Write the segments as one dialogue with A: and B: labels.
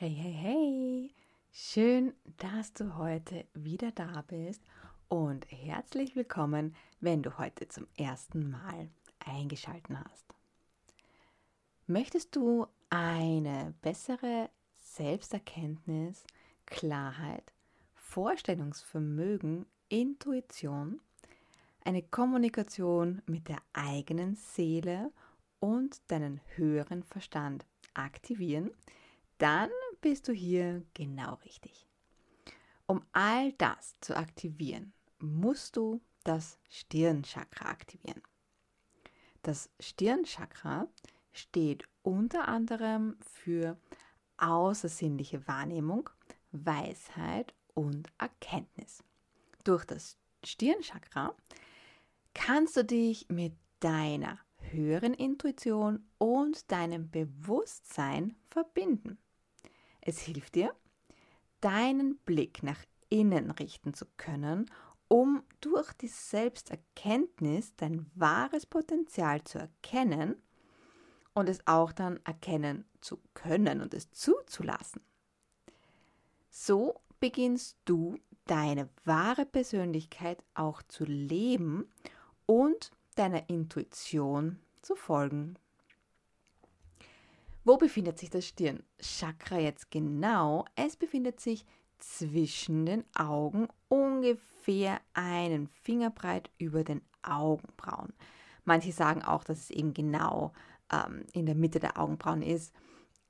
A: Hey, hey, hey! Schön, dass du heute wieder da bist und herzlich willkommen, wenn du heute zum ersten Mal eingeschalten hast. Möchtest du eine bessere Selbsterkenntnis, Klarheit, Vorstellungsvermögen, Intuition, eine Kommunikation mit der eigenen Seele und deinen höheren Verstand aktivieren, dann bist du hier genau richtig. Um all das zu aktivieren, musst du das Stirnchakra aktivieren. Das Stirnchakra steht unter anderem für außersinnliche Wahrnehmung, Weisheit und Erkenntnis. Durch das Stirnchakra kannst du dich mit deiner höheren Intuition und deinem Bewusstsein verbinden. Es hilft dir, deinen Blick nach innen richten zu können, um durch die Selbsterkenntnis dein wahres Potenzial zu erkennen und es auch dann erkennen zu können und es zuzulassen. So beginnst du deine wahre Persönlichkeit auch zu leben und deiner Intuition zu folgen. Wo befindet sich das Stirnchakra jetzt genau? Es befindet sich zwischen den Augen, ungefähr einen Fingerbreit über den Augenbrauen. Manche sagen auch, dass es eben genau ähm, in der Mitte der Augenbrauen ist.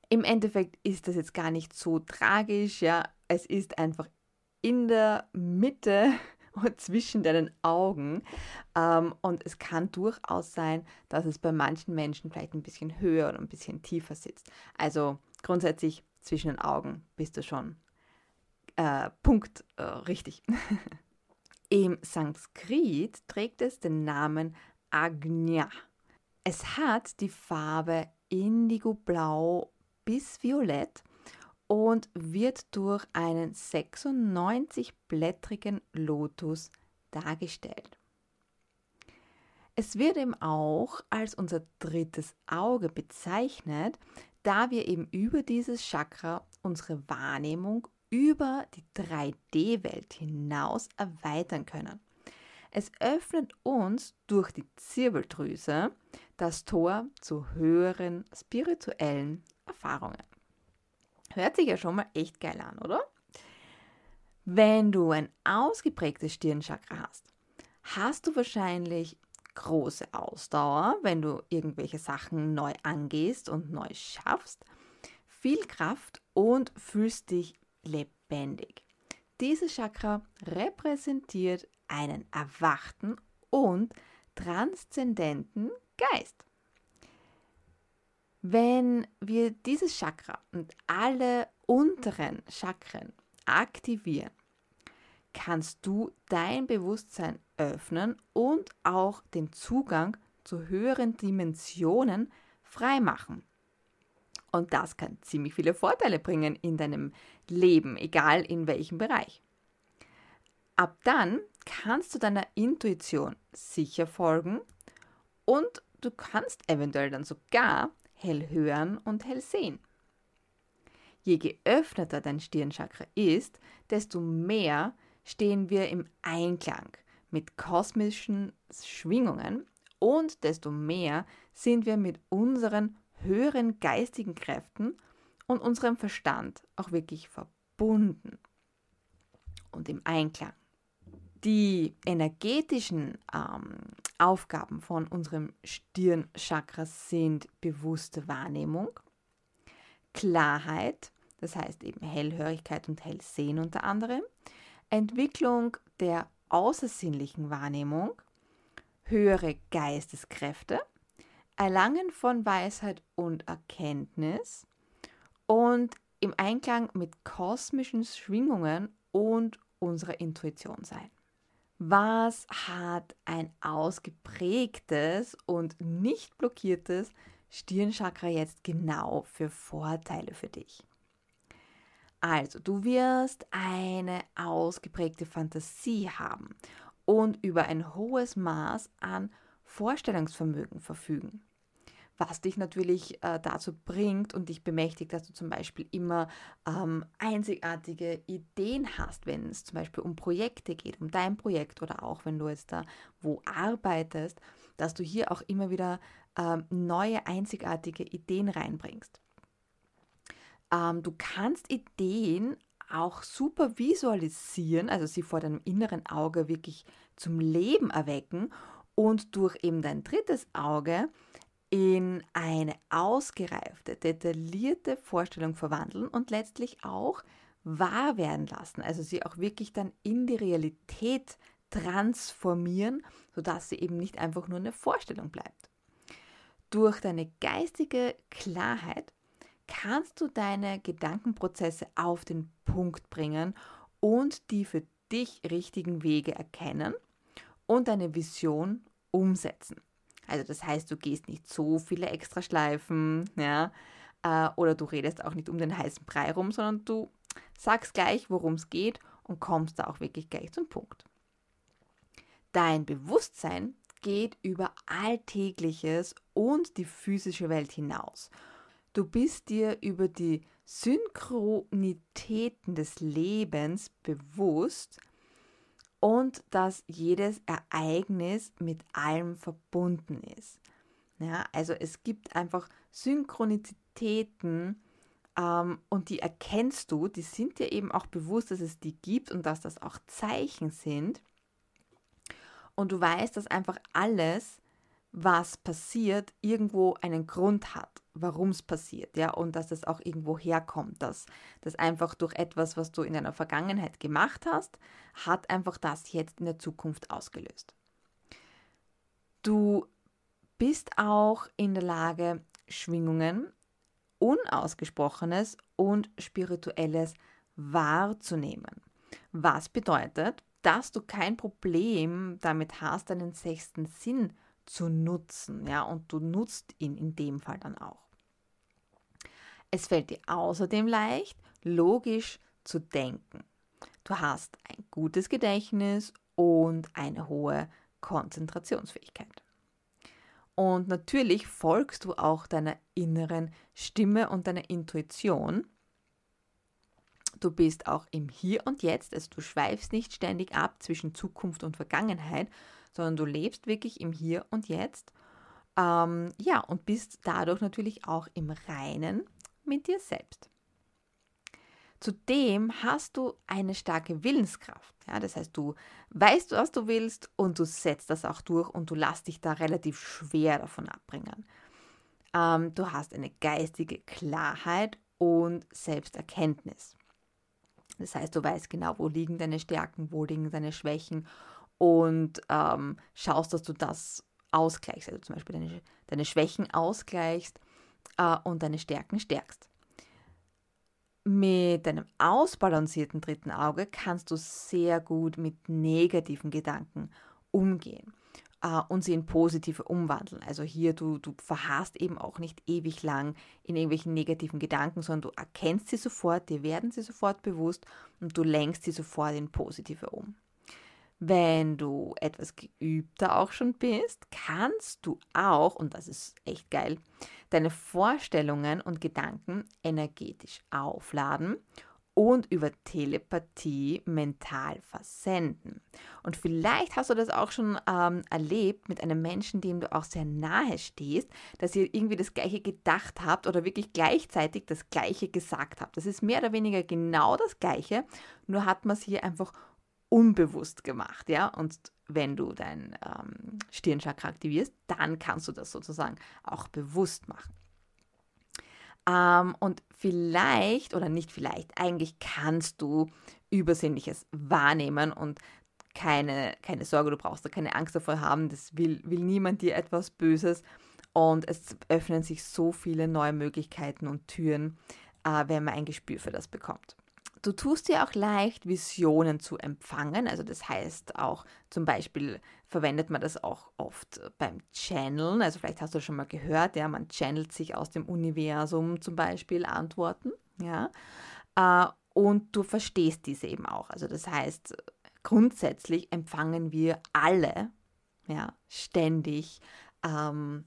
A: Im Endeffekt ist das jetzt gar nicht so tragisch, ja. Es ist einfach in der Mitte zwischen deinen Augen. Ähm, und es kann durchaus sein, dass es bei manchen Menschen vielleicht ein bisschen höher oder ein bisschen tiefer sitzt. Also grundsätzlich zwischen den Augen bist du schon äh, Punkt äh, richtig. Im Sanskrit trägt es den Namen Agnya. Es hat die Farbe Indigo-Blau bis Violett und wird durch einen 96-blättrigen Lotus dargestellt. Es wird eben auch als unser drittes Auge bezeichnet, da wir eben über dieses Chakra unsere Wahrnehmung über die 3D-Welt hinaus erweitern können. Es öffnet uns durch die Zirbeldrüse das Tor zu höheren spirituellen Erfahrungen. Hört sich ja schon mal echt geil an, oder? Wenn du ein ausgeprägtes Stirnchakra hast, hast du wahrscheinlich große Ausdauer, wenn du irgendwelche Sachen neu angehst und neu schaffst, viel Kraft und fühlst dich lebendig. Dieses Chakra repräsentiert einen erwachten und transzendenten Geist. Wenn wir dieses Chakra und alle unteren Chakren aktivieren, kannst du dein Bewusstsein öffnen und auch den Zugang zu höheren Dimensionen freimachen. Und das kann ziemlich viele Vorteile bringen in deinem Leben, egal in welchem Bereich. Ab dann kannst du deiner Intuition sicher folgen und du kannst eventuell dann sogar hell hören und hell sehen. Je geöffneter dein Stirnchakra ist, desto mehr stehen wir im Einklang mit kosmischen Schwingungen und desto mehr sind wir mit unseren höheren geistigen Kräften und unserem Verstand auch wirklich verbunden und im Einklang. Die energetischen ähm, Aufgaben von unserem Stirnchakra sind bewusste Wahrnehmung, Klarheit, das heißt eben Hellhörigkeit und Hellsehen unter anderem, Entwicklung der außersinnlichen Wahrnehmung, höhere Geisteskräfte, Erlangen von Weisheit und Erkenntnis und im Einklang mit kosmischen Schwingungen und unserer Intuition sein. Was hat ein ausgeprägtes und nicht blockiertes Stirnchakra jetzt genau für Vorteile für dich? Also, du wirst eine ausgeprägte Fantasie haben und über ein hohes Maß an Vorstellungsvermögen verfügen. Was dich natürlich äh, dazu bringt und dich bemächtigt, dass du zum Beispiel immer ähm, einzigartige Ideen hast, wenn es zum Beispiel um Projekte geht, um dein Projekt oder auch wenn du jetzt da wo arbeitest, dass du hier auch immer wieder ähm, neue einzigartige Ideen reinbringst. Ähm, du kannst Ideen auch super visualisieren, also sie vor deinem inneren Auge wirklich zum Leben erwecken und durch eben dein drittes Auge in eine ausgereifte, detaillierte Vorstellung verwandeln und letztlich auch wahr werden lassen. Also sie auch wirklich dann in die Realität transformieren, sodass sie eben nicht einfach nur eine Vorstellung bleibt. Durch deine geistige Klarheit kannst du deine Gedankenprozesse auf den Punkt bringen und die für dich richtigen Wege erkennen und deine Vision umsetzen. Also das heißt, du gehst nicht so viele extra Schleifen, ja, äh, oder du redest auch nicht um den heißen Brei rum, sondern du sagst gleich, worum es geht und kommst da auch wirklich gleich zum Punkt. Dein Bewusstsein geht über Alltägliches und die physische Welt hinaus. Du bist dir über die Synchronitäten des Lebens bewusst, und dass jedes Ereignis mit allem verbunden ist. Ja, also es gibt einfach Synchronizitäten ähm, und die erkennst du, die sind dir eben auch bewusst, dass es die gibt und dass das auch Zeichen sind. Und du weißt, dass einfach alles, was passiert, irgendwo einen Grund hat warum es passiert, ja, und dass es auch irgendwo herkommt, dass das einfach durch etwas, was du in deiner Vergangenheit gemacht hast, hat einfach das jetzt in der Zukunft ausgelöst. Du bist auch in der Lage, Schwingungen, Unausgesprochenes und Spirituelles wahrzunehmen. Was bedeutet, dass du kein Problem damit hast, deinen sechsten Sinn zu nutzen, ja, und du nutzt ihn in dem Fall dann auch. Es fällt dir außerdem leicht, logisch zu denken. Du hast ein gutes Gedächtnis und eine hohe Konzentrationsfähigkeit. Und natürlich folgst du auch deiner inneren Stimme und deiner Intuition. Du bist auch im Hier und Jetzt, also du schweifst nicht ständig ab zwischen Zukunft und Vergangenheit, sondern du lebst wirklich im Hier und Jetzt. Ähm, ja, und bist dadurch natürlich auch im Reinen mit dir selbst. Zudem hast du eine starke Willenskraft. Ja, das heißt, du weißt, was du willst und du setzt das auch durch und du lässt dich da relativ schwer davon abbringen. Ähm, du hast eine geistige Klarheit und Selbsterkenntnis. Das heißt, du weißt genau, wo liegen deine Stärken, wo liegen deine Schwächen und ähm, schaust, dass du das ausgleichst. Also zum Beispiel deine, deine Schwächen ausgleichst äh, und deine Stärken stärkst. Mit deinem ausbalancierten dritten Auge kannst du sehr gut mit negativen Gedanken umgehen äh, und sie in positive umwandeln. Also hier, du, du verharrst eben auch nicht ewig lang in irgendwelchen negativen Gedanken, sondern du erkennst sie sofort, dir werden sie sofort bewusst und du lenkst sie sofort in positive um. Wenn du etwas geübter auch schon bist, kannst du auch, und das ist echt geil, deine Vorstellungen und Gedanken energetisch aufladen und über Telepathie mental versenden. Und vielleicht hast du das auch schon ähm, erlebt mit einem Menschen, dem du auch sehr nahe stehst, dass ihr irgendwie das Gleiche gedacht habt oder wirklich gleichzeitig das Gleiche gesagt habt. Das ist mehr oder weniger genau das Gleiche, nur hat man es hier einfach unbewusst gemacht, ja. Und wenn du dein ähm, Stirnchakra aktivierst, dann kannst du das sozusagen auch bewusst machen. Ähm, und vielleicht oder nicht vielleicht, eigentlich kannst du Übersinnliches wahrnehmen und keine, keine Sorge, du brauchst da keine Angst davor haben, das will, will niemand dir etwas Böses. Und es öffnen sich so viele neue Möglichkeiten und Türen, äh, wenn man ein Gespür für das bekommt. Du tust dir auch leicht, Visionen zu empfangen. Also das heißt auch zum Beispiel verwendet man das auch oft beim Channeln. Also vielleicht hast du schon mal gehört, ja, man channelt sich aus dem Universum zum Beispiel Antworten, ja. Äh, und du verstehst diese eben auch. Also das heißt, grundsätzlich empfangen wir alle, ja, ständig ähm,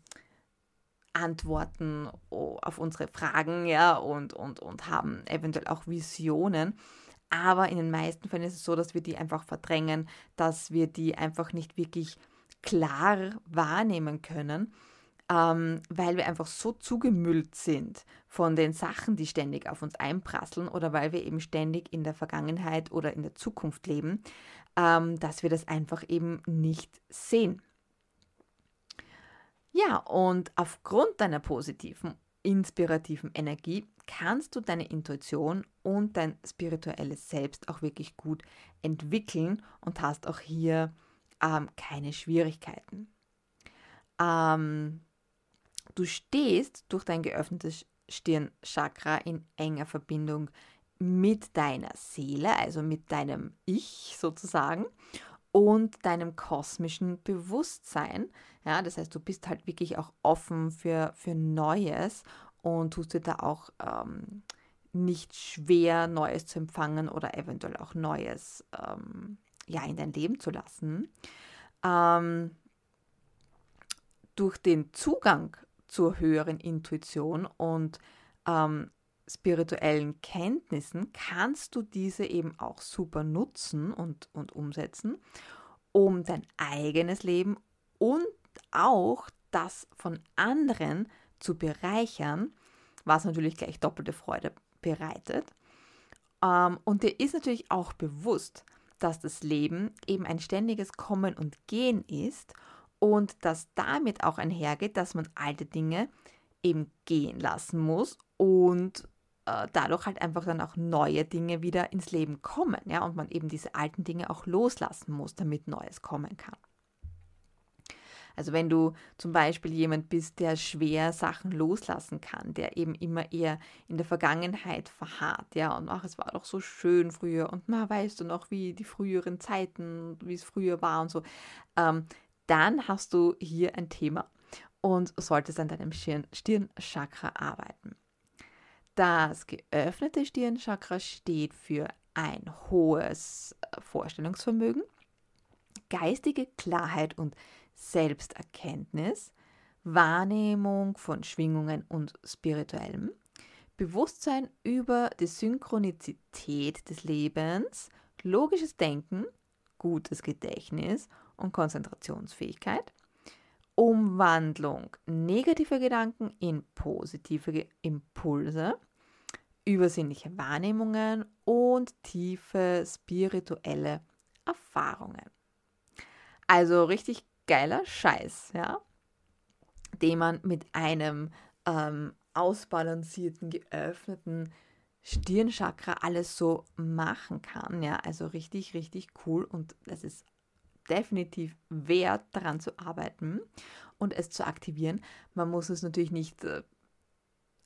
A: Antworten auf unsere Fragen, ja, und, und, und haben eventuell auch Visionen. Aber in den meisten Fällen ist es so, dass wir die einfach verdrängen, dass wir die einfach nicht wirklich klar wahrnehmen können, ähm, weil wir einfach so zugemüllt sind von den Sachen, die ständig auf uns einprasseln oder weil wir eben ständig in der Vergangenheit oder in der Zukunft leben, ähm, dass wir das einfach eben nicht sehen. Ja, und aufgrund deiner positiven, inspirativen Energie kannst du deine Intuition und dein spirituelles Selbst auch wirklich gut entwickeln und hast auch hier ähm, keine Schwierigkeiten. Ähm, du stehst durch dein geöffnetes Stirnchakra in enger Verbindung mit deiner Seele, also mit deinem Ich sozusagen und deinem kosmischen Bewusstsein. Ja, das heißt, du bist halt wirklich auch offen für, für Neues und tust dir da auch ähm, nicht schwer, Neues zu empfangen oder eventuell auch Neues ähm, ja, in dein Leben zu lassen. Ähm, durch den Zugang zur höheren Intuition und ähm, spirituellen Kenntnissen kannst du diese eben auch super nutzen und, und umsetzen, um dein eigenes Leben und auch das von anderen zu bereichern, was natürlich gleich doppelte Freude bereitet. Ähm, und dir ist natürlich auch bewusst, dass das Leben eben ein ständiges Kommen und Gehen ist und dass damit auch einhergeht, dass man alte Dinge eben gehen lassen muss und äh, dadurch halt einfach dann auch neue Dinge wieder ins Leben kommen, ja, und man eben diese alten Dinge auch loslassen muss, damit Neues kommen kann. Also wenn du zum Beispiel jemand bist, der schwer Sachen loslassen kann, der eben immer eher in der Vergangenheit verharrt, ja, und ach, es war doch so schön früher und na, weißt du noch, wie die früheren Zeiten, wie es früher war und so, ähm, dann hast du hier ein Thema und solltest an deinem Stirn Stirnchakra arbeiten. Das geöffnete Stirnchakra steht für ein hohes äh, Vorstellungsvermögen, geistige Klarheit und Selbsterkenntnis, Wahrnehmung von Schwingungen und spirituellem, Bewusstsein über die Synchronizität des Lebens, logisches Denken, gutes Gedächtnis und Konzentrationsfähigkeit, Umwandlung negativer Gedanken in positive Impulse, übersinnliche Wahrnehmungen und tiefe spirituelle Erfahrungen. Also richtig geiler Scheiß, ja, den man mit einem ähm, ausbalancierten, geöffneten Stirnchakra alles so machen kann. Ja, also richtig, richtig cool und das ist definitiv wert, daran zu arbeiten und es zu aktivieren. Man muss es natürlich nicht, äh,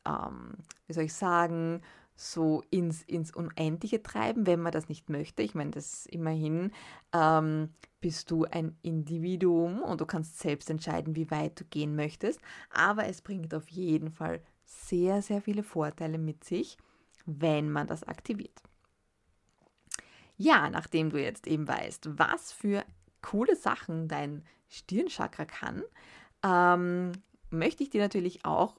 A: ähm, wie soll ich sagen, so ins, ins Unendliche treiben, wenn man das nicht möchte. Ich meine, das immerhin ähm, bist du ein Individuum und du kannst selbst entscheiden, wie weit du gehen möchtest. Aber es bringt auf jeden Fall sehr, sehr viele Vorteile mit sich, wenn man das aktiviert. Ja, nachdem du jetzt eben weißt, was für coole Sachen dein Stirnchakra kann, ähm, möchte ich dir natürlich auch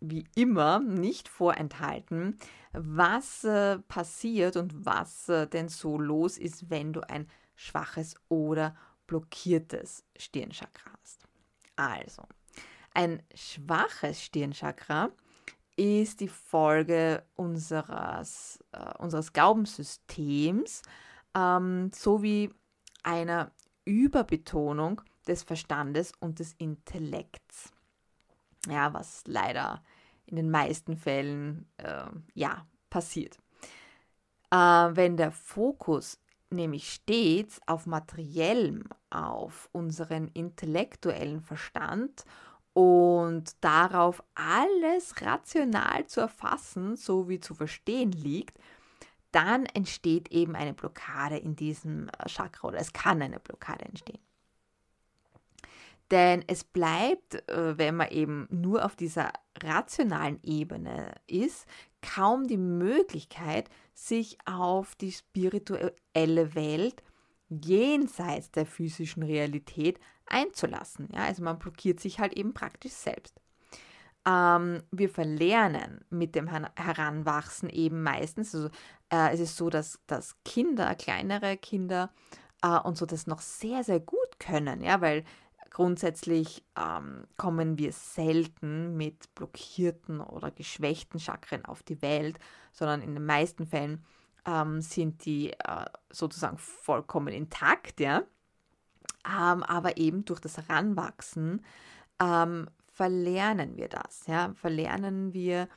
A: wie immer nicht vorenthalten, was äh, passiert und was äh, denn so los ist, wenn du ein schwaches oder blockiertes Stirnchakra hast. Also, ein schwaches Stirnchakra ist die Folge unseres, äh, unseres Glaubenssystems ähm, sowie einer Überbetonung des Verstandes und des Intellekts. Ja, was leider in den meisten Fällen äh, ja passiert. Äh, wenn der Fokus nämlich stets auf materiellem, auf unseren intellektuellen Verstand und darauf alles rational zu erfassen sowie zu verstehen liegt, dann entsteht eben eine Blockade in diesem äh, Chakra oder es kann eine Blockade entstehen. Denn es bleibt, äh, wenn man eben nur auf dieser rationalen Ebene ist, kaum die Möglichkeit, sich auf die spirituelle Welt jenseits der physischen Realität einzulassen. Ja, also man blockiert sich halt eben praktisch selbst. Ähm, wir verlernen mit dem Heranwachsen eben meistens. Also, äh, es ist so, dass, dass Kinder, kleinere Kinder, äh, und so das noch sehr, sehr gut können, ja, weil grundsätzlich ähm, kommen wir selten mit blockierten oder geschwächten Chakren auf die Welt, sondern in den meisten Fällen ähm, sind die äh, sozusagen vollkommen intakt, ja. Ähm, aber eben durch das Heranwachsen ähm, verlernen wir das, ja, verlernen wir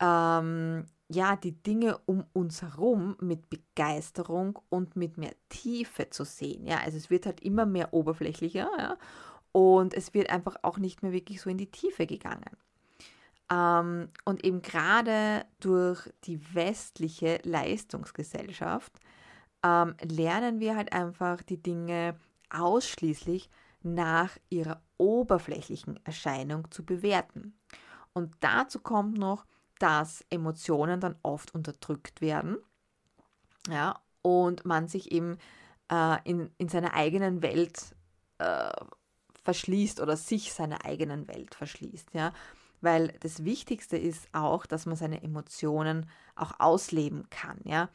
A: ähm, ja die Dinge um uns herum mit Begeisterung und mit mehr Tiefe zu sehen, ja, also es wird halt immer mehr oberflächlicher, ja, und es wird einfach auch nicht mehr wirklich so in die Tiefe gegangen. Ähm, und eben gerade durch die westliche Leistungsgesellschaft ähm, lernen wir halt einfach die Dinge ausschließlich nach ihrer oberflächlichen Erscheinung zu bewerten. Und dazu kommt noch, dass Emotionen dann oft unterdrückt werden. Ja, und man sich eben äh, in, in seiner eigenen Welt äh, verschließt oder sich seiner eigenen Welt verschließt. Ja, weil das Wichtigste ist auch, dass man seine Emotionen auch ausleben kann. Ja,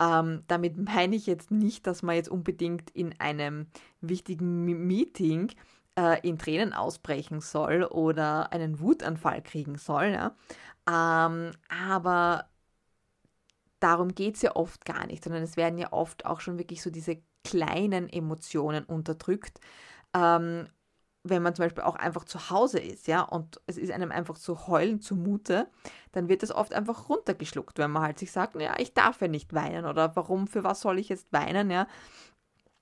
A: ähm, damit meine ich jetzt nicht, dass man jetzt unbedingt in einem wichtigen Meeting äh, in Tränen ausbrechen soll oder einen Wutanfall kriegen soll. Ja? Ähm, aber darum geht es ja oft gar nicht, sondern es werden ja oft auch schon wirklich so diese kleinen Emotionen unterdrückt. Ähm, wenn man zum Beispiel auch einfach zu Hause ist, ja, und es ist einem einfach zu heulen zumute, dann wird das oft einfach runtergeschluckt, wenn man halt sich sagt, ja, ich darf ja nicht weinen oder warum, für was soll ich jetzt weinen, ja,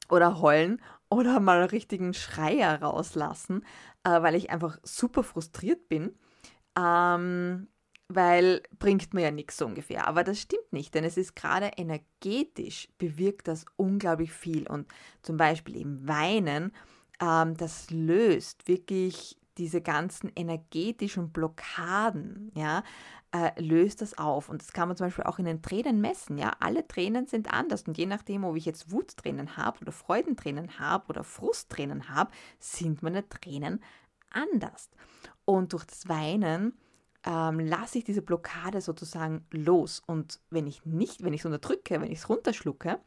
A: oder heulen oder mal einen richtigen Schreier rauslassen, äh, weil ich einfach super frustriert bin, ähm, weil bringt mir ja nichts so ungefähr. Aber das stimmt nicht, denn es ist gerade energetisch bewirkt das unglaublich viel und zum Beispiel im Weinen ähm, das löst wirklich diese ganzen energetischen Blockaden, ja, äh, löst das auf. Und das kann man zum Beispiel auch in den Tränen messen, ja. Alle Tränen sind anders und je nachdem, ob ich jetzt Wuttränen habe oder Freudentränen habe oder Frusttränen habe, sind meine Tränen anders. Und durch das Weinen ähm, lasse ich diese Blockade sozusagen los. Und wenn ich nicht, wenn ich es unterdrücke, wenn ich es runterschlucke,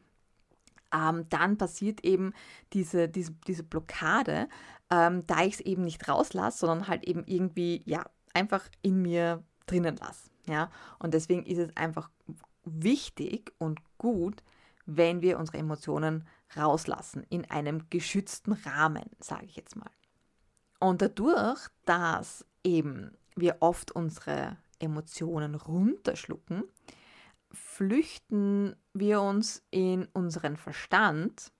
A: ähm, dann passiert eben diese, diese, diese Blockade, ähm, da ich es eben nicht rauslasse, sondern halt eben irgendwie, ja, einfach in mir drinnen lasse. Ja? Und deswegen ist es einfach wichtig und gut, wenn wir unsere Emotionen rauslassen, in einem geschützten Rahmen, sage ich jetzt mal. Und dadurch, dass eben wir oft unsere Emotionen runterschlucken, flüchten wir uns in unseren Verstand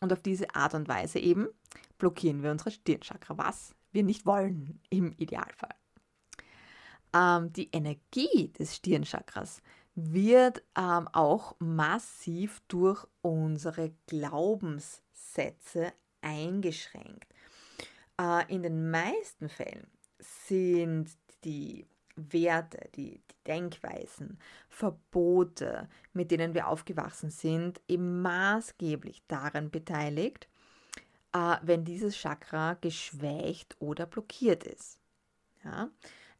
A: und auf diese Art und Weise eben blockieren wir unsere Stirnchakra, was wir nicht wollen im Idealfall. Ähm, die Energie des Stirnchakras wird ähm, auch massiv durch unsere Glaubenssätze eingeschränkt. Äh, in den meisten Fällen sind die Werte, die, die Denkweisen, Verbote, mit denen wir aufgewachsen sind, eben maßgeblich daran beteiligt, äh, wenn dieses Chakra geschwächt oder blockiert ist. Ja?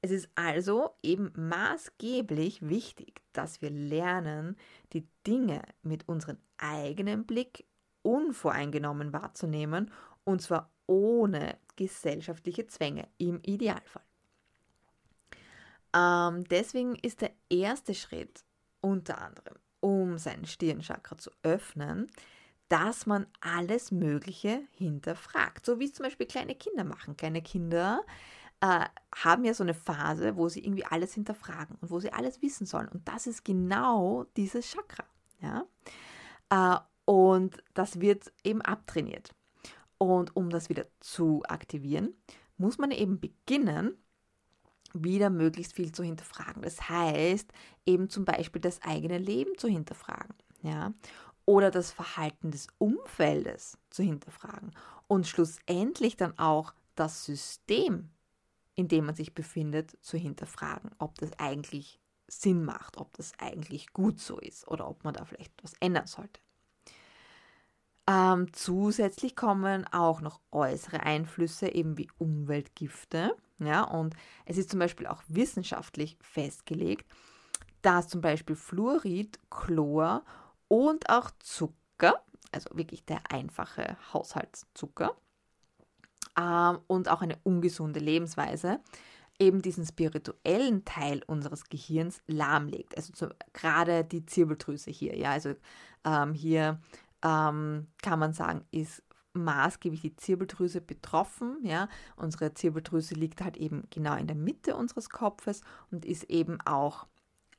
A: Es ist also eben maßgeblich wichtig, dass wir lernen, die Dinge mit unserem eigenen Blick unvoreingenommen wahrzunehmen und zwar ohne gesellschaftliche Zwänge im Idealfall. Ähm, deswegen ist der erste Schritt unter anderem, um sein Stirnchakra zu öffnen, dass man alles Mögliche hinterfragt. So wie es zum Beispiel kleine Kinder machen. Kleine Kinder äh, haben ja so eine Phase, wo sie irgendwie alles hinterfragen und wo sie alles wissen sollen. Und das ist genau dieses Chakra. Ja? Äh, und das wird eben abtrainiert. Und um das wieder zu aktivieren, muss man eben beginnen, wieder möglichst viel zu hinterfragen. Das heißt, eben zum Beispiel das eigene Leben zu hinterfragen, ja, oder das Verhalten des Umfeldes zu hinterfragen und schlussendlich dann auch das System, in dem man sich befindet, zu hinterfragen, ob das eigentlich Sinn macht, ob das eigentlich gut so ist oder ob man da vielleicht was ändern sollte. Ähm, zusätzlich kommen auch noch äußere Einflüsse, eben wie Umweltgifte, Ja, und es ist zum Beispiel auch wissenschaftlich festgelegt, dass zum Beispiel Fluorid, Chlor und auch Zucker, also wirklich der einfache Haushaltszucker, äh, und auch eine ungesunde Lebensweise, eben diesen spirituellen Teil unseres Gehirns lahmlegt. Also so, gerade die Zirbeldrüse hier, ja, also ähm, hier ähm, kann man sagen, ist maßgeblich die Zirbeldrüse betroffen. Ja? Unsere Zirbeldrüse liegt halt eben genau in der Mitte unseres Kopfes und ist eben auch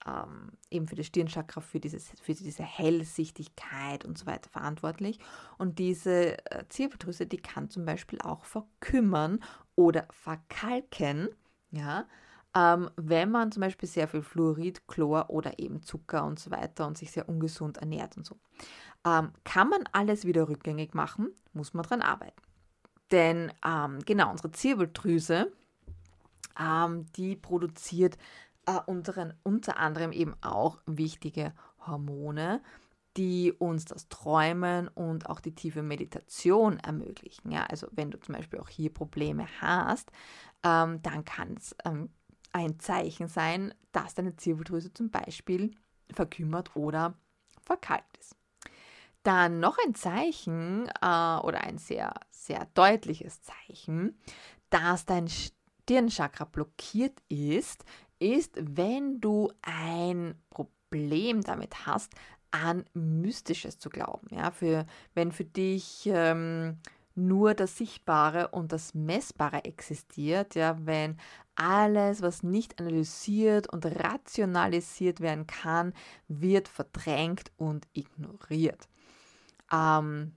A: ähm, eben für das Stirnchakra, für, dieses, für diese Hellsichtigkeit und so weiter verantwortlich. Und diese äh, Zirbeldrüse, die kann zum Beispiel auch verkümmern oder verkalken, ja, ähm, wenn man zum Beispiel sehr viel Fluorid, Chlor oder eben Zucker und so weiter und sich sehr ungesund ernährt und so. Ähm, kann man alles wieder rückgängig machen, muss man dran arbeiten. Denn ähm, genau, unsere Zirbeldrüse, ähm, die produziert äh, unseren, unter anderem eben auch wichtige Hormone, die uns das Träumen und auch die tiefe Meditation ermöglichen. Ja, also wenn du zum Beispiel auch hier Probleme hast, ähm, dann kann es ähm, ein Zeichen sein, dass deine Zirbeldrüse zum Beispiel verkümmert oder verkalkt ist. Dann noch ein Zeichen äh, oder ein sehr, sehr deutliches Zeichen, dass dein Stirnchakra blockiert ist, ist, wenn du ein Problem damit hast, an Mystisches zu glauben. Ja, für, wenn für dich ähm, nur das Sichtbare und das Messbare existiert, ja, wenn alles, was nicht analysiert und rationalisiert werden kann, wird verdrängt und ignoriert. Ähm,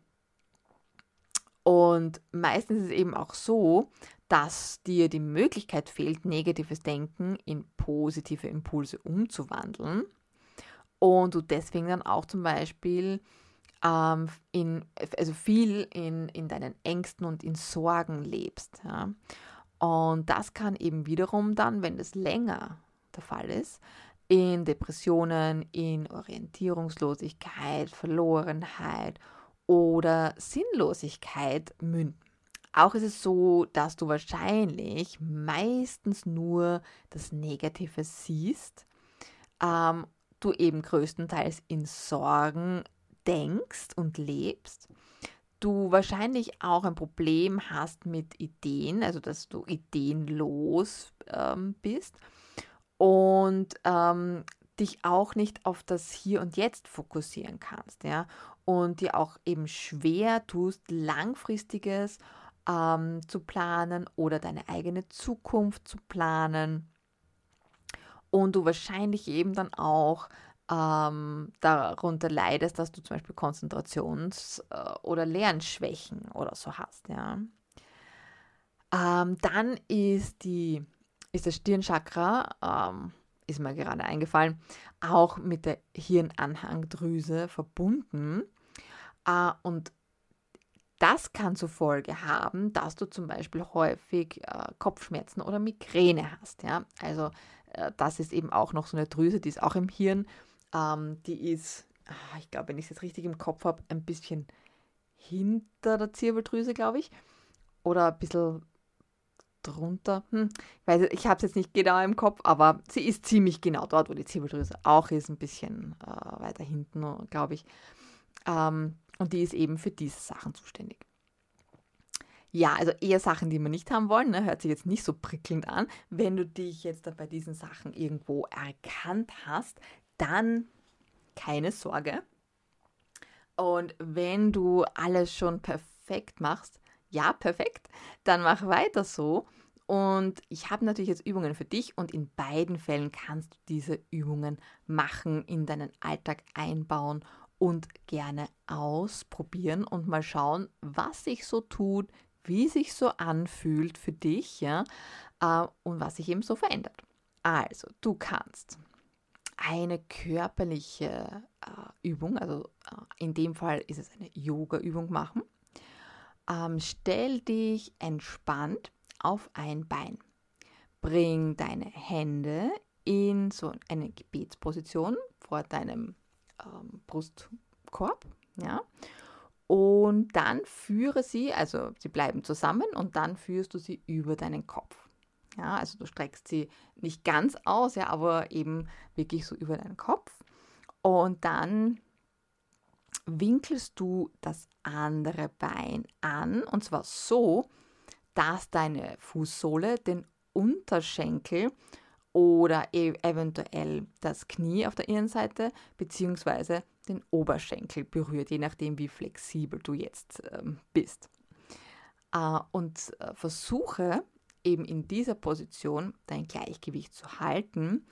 A: und meistens ist es eben auch so, dass dir die Möglichkeit fehlt, negatives Denken in positive Impulse umzuwandeln und du deswegen dann auch zum Beispiel ähm, in, also viel in, in deinen Ängsten und in Sorgen lebst. Ja. Und das kann eben wiederum dann, wenn das länger der Fall ist, in Depressionen, in Orientierungslosigkeit, Verlorenheit oder Sinnlosigkeit münden. Auch ist es so, dass du wahrscheinlich meistens nur das Negative siehst, ähm, du eben größtenteils in Sorgen denkst und lebst, du wahrscheinlich auch ein Problem hast mit Ideen, also dass du ideenlos ähm, bist und ähm, dich auch nicht auf das Hier und Jetzt fokussieren kannst, ja, und dir auch eben schwer tust, langfristiges ähm, zu planen oder deine eigene Zukunft zu planen. Und du wahrscheinlich eben dann auch ähm, darunter leidest, dass du zum Beispiel Konzentrations- äh, oder Lernschwächen oder so hast. Ja. Ähm, dann ist, die, ist das Stirnchakra, ähm, ist mir gerade eingefallen, auch mit der Hirnanhangdrüse verbunden. Äh, und das kann zur Folge haben, dass du zum Beispiel häufig äh, Kopfschmerzen oder Migräne hast. Ja? Also äh, das ist eben auch noch so eine Drüse, die ist auch im Hirn. Ähm, die ist, ah, ich glaube, wenn ich es jetzt richtig im Kopf habe, ein bisschen hinter der Zirbeldrüse, glaube ich. Oder ein bisschen drunter. Hm, ich weiß, ich habe es jetzt nicht genau im Kopf, aber sie ist ziemlich genau dort, wo die Zirbeldrüse auch ist, ein bisschen äh, weiter hinten, glaube ich. Ähm, und die ist eben für diese Sachen zuständig. Ja, also eher Sachen, die wir nicht haben wollen, ne, hört sich jetzt nicht so prickelnd an. Wenn du dich jetzt bei diesen Sachen irgendwo erkannt hast, dann keine Sorge. Und wenn du alles schon perfekt machst, ja, perfekt, dann mach weiter so. Und ich habe natürlich jetzt Übungen für dich und in beiden Fällen kannst du diese Übungen machen, in deinen Alltag einbauen und gerne ausprobieren und mal schauen, was sich so tut, wie sich so anfühlt für dich, ja, äh, und was sich eben so verändert. Also, du kannst eine körperliche äh, Übung, also äh, in dem Fall ist es eine Yoga-Übung machen. Ähm, stell dich entspannt auf ein Bein. Bring deine Hände in so eine Gebetsposition vor deinem ähm, Brustkorb. Ja? Und dann führe sie, also sie bleiben zusammen und dann führst du sie über deinen Kopf. Ja, also du streckst sie nicht ganz aus, ja, aber eben wirklich so über deinen Kopf. Und dann winkelst du das andere Bein an und zwar so, dass deine Fußsohle den Unterschenkel oder e eventuell das Knie auf der Innenseite bzw. den Oberschenkel berührt, je nachdem, wie flexibel du jetzt ähm, bist. Äh, und äh, versuche eben in dieser Position dein Gleichgewicht zu halten.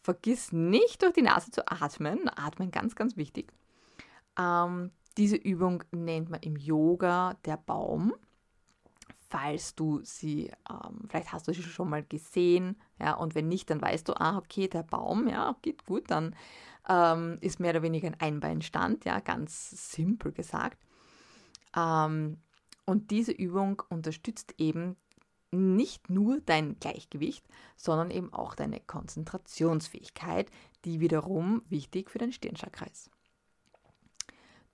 A: Vergiss nicht durch die Nase zu atmen. Atmen ganz, ganz wichtig. Ähm, diese Übung nennt man im Yoga der Baum falls du sie, ähm, vielleicht hast du sie schon mal gesehen, ja, und wenn nicht, dann weißt du, ah, okay, der Baum, ja, geht gut, dann ähm, ist mehr oder weniger ein Einbeinstand, ja, ganz simpel gesagt. Ähm, und diese Übung unterstützt eben nicht nur dein Gleichgewicht, sondern eben auch deine Konzentrationsfähigkeit, die wiederum wichtig für dein Stirnchakra ist.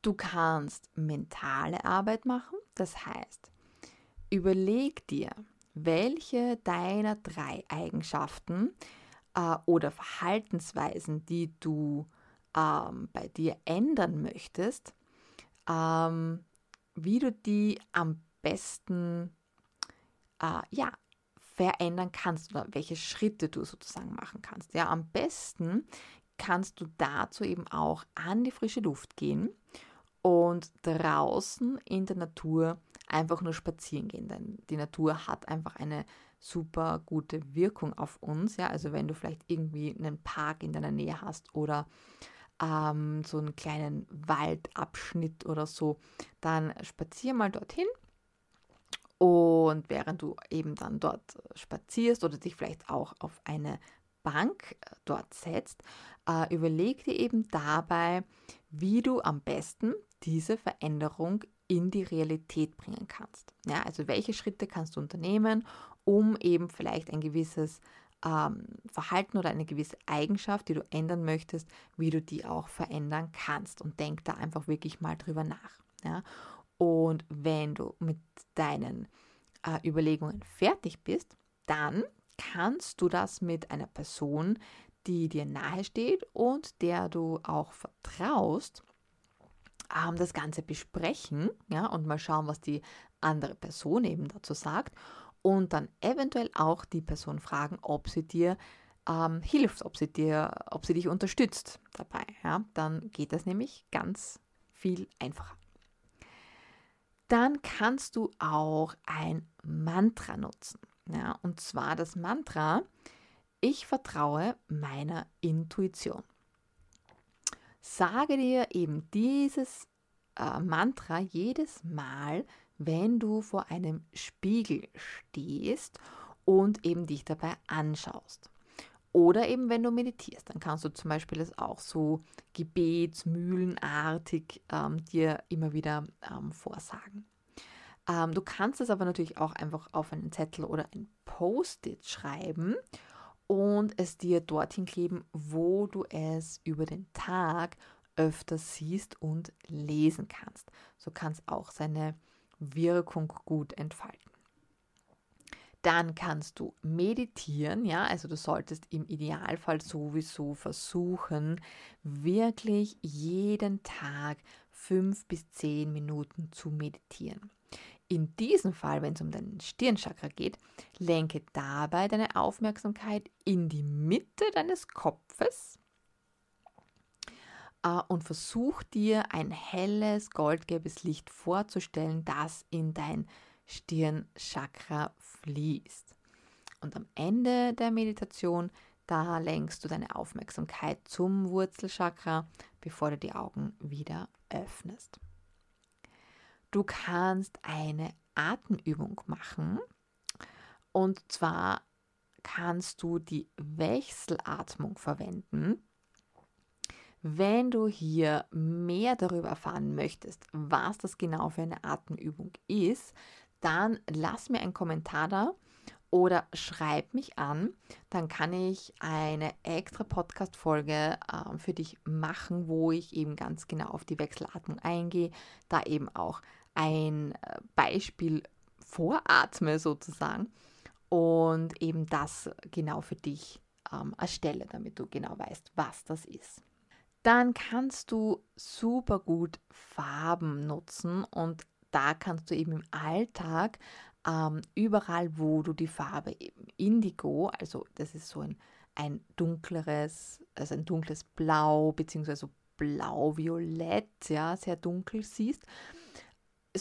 A: Du kannst mentale Arbeit machen, das heißt, Überleg dir, welche deiner drei Eigenschaften äh, oder Verhaltensweisen, die du ähm, bei dir ändern möchtest, ähm, wie du die am besten äh, ja, verändern kannst oder welche Schritte du sozusagen machen kannst. Ja, am besten kannst du dazu eben auch an die frische Luft gehen und draußen in der Natur einfach nur spazieren gehen, denn die Natur hat einfach eine super gute Wirkung auf uns. Ja, also wenn du vielleicht irgendwie einen Park in deiner Nähe hast oder ähm, so einen kleinen Waldabschnitt oder so, dann spazier mal dorthin. Und während du eben dann dort spazierst oder dich vielleicht auch auf eine Bank äh, dort setzt, äh, überleg dir eben dabei, wie du am besten diese Veränderung in die Realität bringen kannst. Ja, also welche Schritte kannst du unternehmen, um eben vielleicht ein gewisses ähm, Verhalten oder eine gewisse Eigenschaft, die du ändern möchtest, wie du die auch verändern kannst. Und denk da einfach wirklich mal drüber nach. Ja? Und wenn du mit deinen äh, Überlegungen fertig bist, dann kannst du das mit einer Person, die dir nahe steht und der du auch vertraust, ähm, das Ganze besprechen ja, und mal schauen, was die andere Person eben dazu sagt und dann eventuell auch die Person fragen, ob sie dir ähm, hilft, ob sie, dir, ob sie dich unterstützt dabei. Ja. Dann geht das nämlich ganz viel einfacher. Dann kannst du auch ein Mantra nutzen. Ja, und zwar das Mantra, ich vertraue meiner Intuition sage dir eben dieses äh, Mantra jedes Mal, wenn du vor einem Spiegel stehst und eben dich dabei anschaust. Oder eben wenn du meditierst, dann kannst du zum Beispiel das auch so gebetsmühlenartig ähm, dir immer wieder ähm, vorsagen. Ähm, du kannst es aber natürlich auch einfach auf einen Zettel oder ein Post-it schreiben und es dir dorthin kleben, wo du es über den Tag öfter siehst und lesen kannst. So kann es auch seine Wirkung gut entfalten. Dann kannst du meditieren, ja, also du solltest im Idealfall sowieso versuchen, wirklich jeden Tag fünf bis zehn Minuten zu meditieren. In diesem Fall, wenn es um deinen Stirnchakra geht, lenke dabei deine Aufmerksamkeit in die Mitte deines Kopfes äh, und versuch dir ein helles, goldgelbes Licht vorzustellen, das in dein Stirnchakra fließt. Und am Ende der Meditation, da lenkst du deine Aufmerksamkeit zum Wurzelchakra, bevor du die Augen wieder öffnest. Du kannst eine Atemübung machen. Und zwar kannst du die Wechselatmung verwenden. Wenn du hier mehr darüber erfahren möchtest, was das genau für eine Atemübung ist, dann lass mir einen Kommentar da oder schreib mich an, dann kann ich eine extra Podcast-Folge äh, für dich machen, wo ich eben ganz genau auf die Wechselatmung eingehe, da eben auch ein äh, Beispiel voratme sozusagen. und eben das genau für dich ähm, erstelle, damit du genau weißt, was das ist. Dann kannst du super gut Farben nutzen und da kannst du eben im Alltag ähm, überall, wo du die Farbe Indigo, also das ist so ein, ein dunkleres, also ein dunkles Blau beziehungsweise blau-violett, ja, sehr dunkel siehst,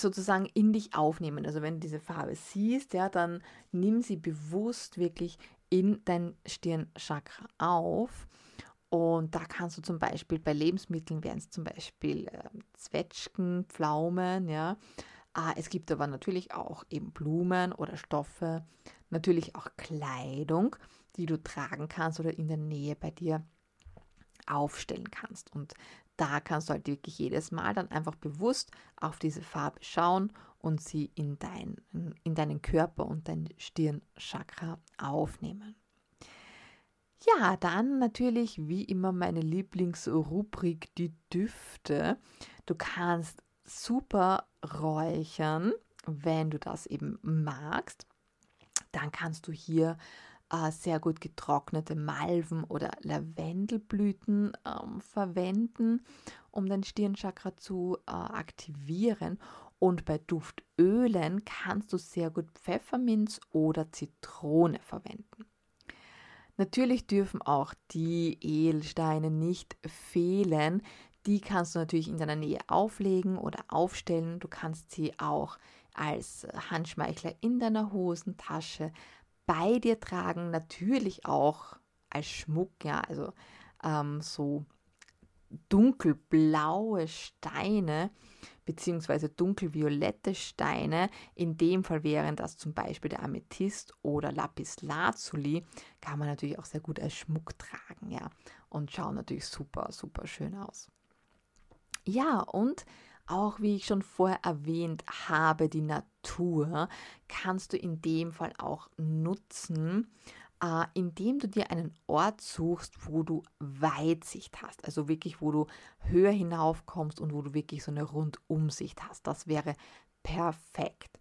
A: sozusagen in dich aufnehmen. Also wenn du diese Farbe siehst, ja, dann nimm sie bewusst wirklich in dein Stirnchakra auf. Und da kannst du zum Beispiel bei Lebensmitteln wären es zum Beispiel äh, Zwetschgen, Pflaumen, ja. Ah, es gibt aber natürlich auch eben Blumen oder Stoffe, natürlich auch Kleidung, die du tragen kannst oder in der Nähe bei dir aufstellen kannst. Und da kannst du halt wirklich jedes Mal dann einfach bewusst auf diese Farbe schauen und sie in, dein, in deinen Körper und dein Stirnchakra aufnehmen. Ja, dann natürlich wie immer meine Lieblingsrubrik, die Düfte. Du kannst super räuchern, wenn du das eben magst. Dann kannst du hier sehr gut getrocknete Malven- oder Lavendelblüten ähm, verwenden, um dein Stirnchakra zu äh, aktivieren. Und bei Duftölen kannst du sehr gut Pfefferminz oder Zitrone verwenden. Natürlich dürfen auch die Edelsteine nicht fehlen. Die kannst du natürlich in deiner Nähe auflegen oder aufstellen. Du kannst sie auch als Handschmeichler in deiner Hosentasche bei dir tragen, natürlich auch als Schmuck, ja, also ähm, so dunkelblaue Steine beziehungsweise dunkelviolette Steine. In dem Fall wären das zum Beispiel der Amethyst oder Lapis Lazuli. Kann man natürlich auch sehr gut als Schmuck tragen, ja, und schauen natürlich super, super schön aus. Ja, und auch wie ich schon vorher erwähnt habe, die Natur kannst du in dem Fall auch nutzen, äh, indem du dir einen Ort suchst, wo du Weitsicht hast. Also wirklich, wo du höher hinaufkommst und wo du wirklich so eine Rundumsicht hast. Das wäre perfekt.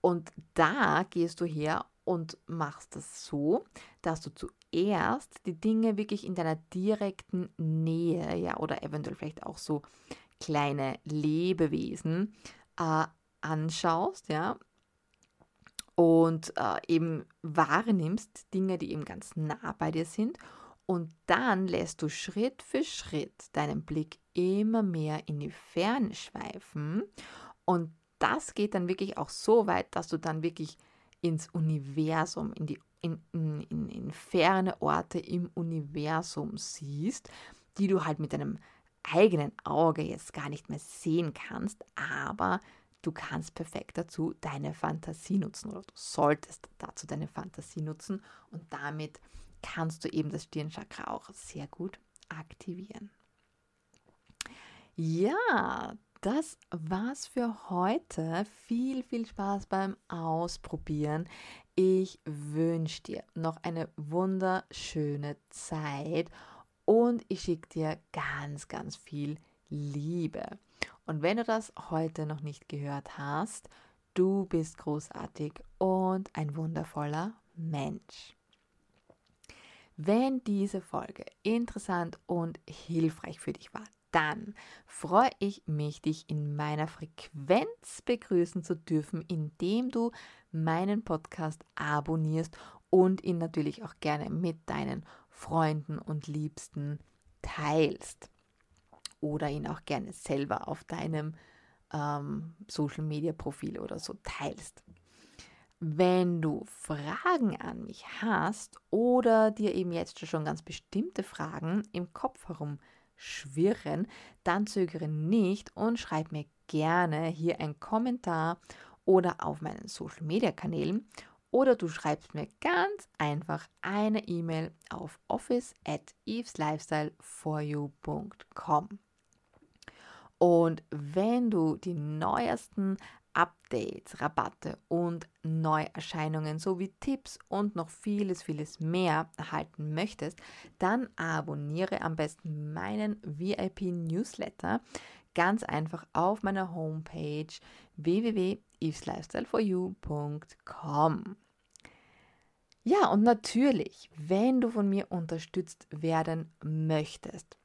A: Und da gehst du her und machst es das so, dass du zuerst die Dinge wirklich in deiner direkten Nähe, ja, oder eventuell vielleicht auch so kleine Lebewesen äh, anschaust, ja, und äh, eben wahrnimmst Dinge, die eben ganz nah bei dir sind. Und dann lässt du Schritt für Schritt deinen Blick immer mehr in die Ferne schweifen. Und das geht dann wirklich auch so weit, dass du dann wirklich ins Universum, in die in, in, in, ferne Orte im Universum siehst, die du halt mit deinem eigenen Auge jetzt gar nicht mehr sehen kannst, aber du kannst perfekt dazu deine Fantasie nutzen oder du solltest dazu deine Fantasie nutzen und damit kannst du eben das Stirnchakra auch sehr gut aktivieren. Ja, das war's für heute. Viel, viel Spaß beim Ausprobieren. Ich wünsche dir noch eine wunderschöne Zeit und ich schicke dir ganz, ganz viel Liebe. Und wenn du das heute noch nicht gehört hast, du bist großartig und ein wundervoller Mensch. Wenn diese Folge interessant und hilfreich für dich war, dann freue ich mich, dich in meiner Frequenz begrüßen zu dürfen, indem du meinen Podcast abonnierst und ihn natürlich auch gerne mit deinen Freunden und Liebsten teilst. Oder ihn auch gerne selber auf deinem ähm, Social Media Profil oder so teilst. Wenn du Fragen an mich hast oder dir eben jetzt schon ganz bestimmte Fragen im Kopf herumschwirren, dann zögere nicht und schreib mir gerne hier einen Kommentar oder auf meinen Social Media Kanälen oder du schreibst mir ganz einfach eine E-Mail auf office at eveslifestyleforyou.com. Und wenn du die neuesten Updates, Rabatte und Neuerscheinungen sowie Tipps und noch vieles, vieles mehr erhalten möchtest, dann abonniere am besten meinen VIP-Newsletter ganz einfach auf meiner Homepage www.eveslifestyleforyou.com. Ja, und natürlich, wenn du von mir unterstützt werden möchtest,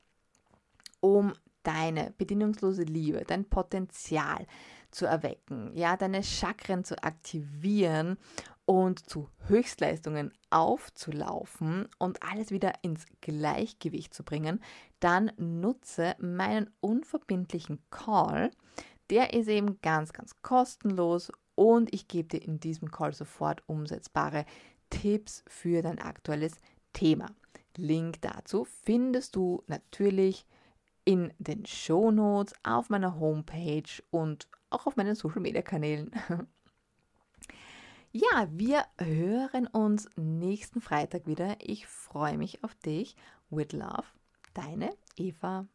A: um deine bedingungslose Liebe, dein Potenzial zu erwecken, ja, deine Chakren zu aktivieren und zu Höchstleistungen aufzulaufen und alles wieder ins Gleichgewicht zu bringen, dann nutze meinen unverbindlichen Call. Der ist eben ganz, ganz kostenlos und ich gebe dir in diesem Call sofort umsetzbare Tipps für dein aktuelles Thema. Link dazu findest du natürlich in den Show Notes auf meiner Homepage und auch auf meinen Social Media Kanälen. Ja, wir hören uns nächsten Freitag wieder. Ich freue mich auf dich. With Love, deine Eva.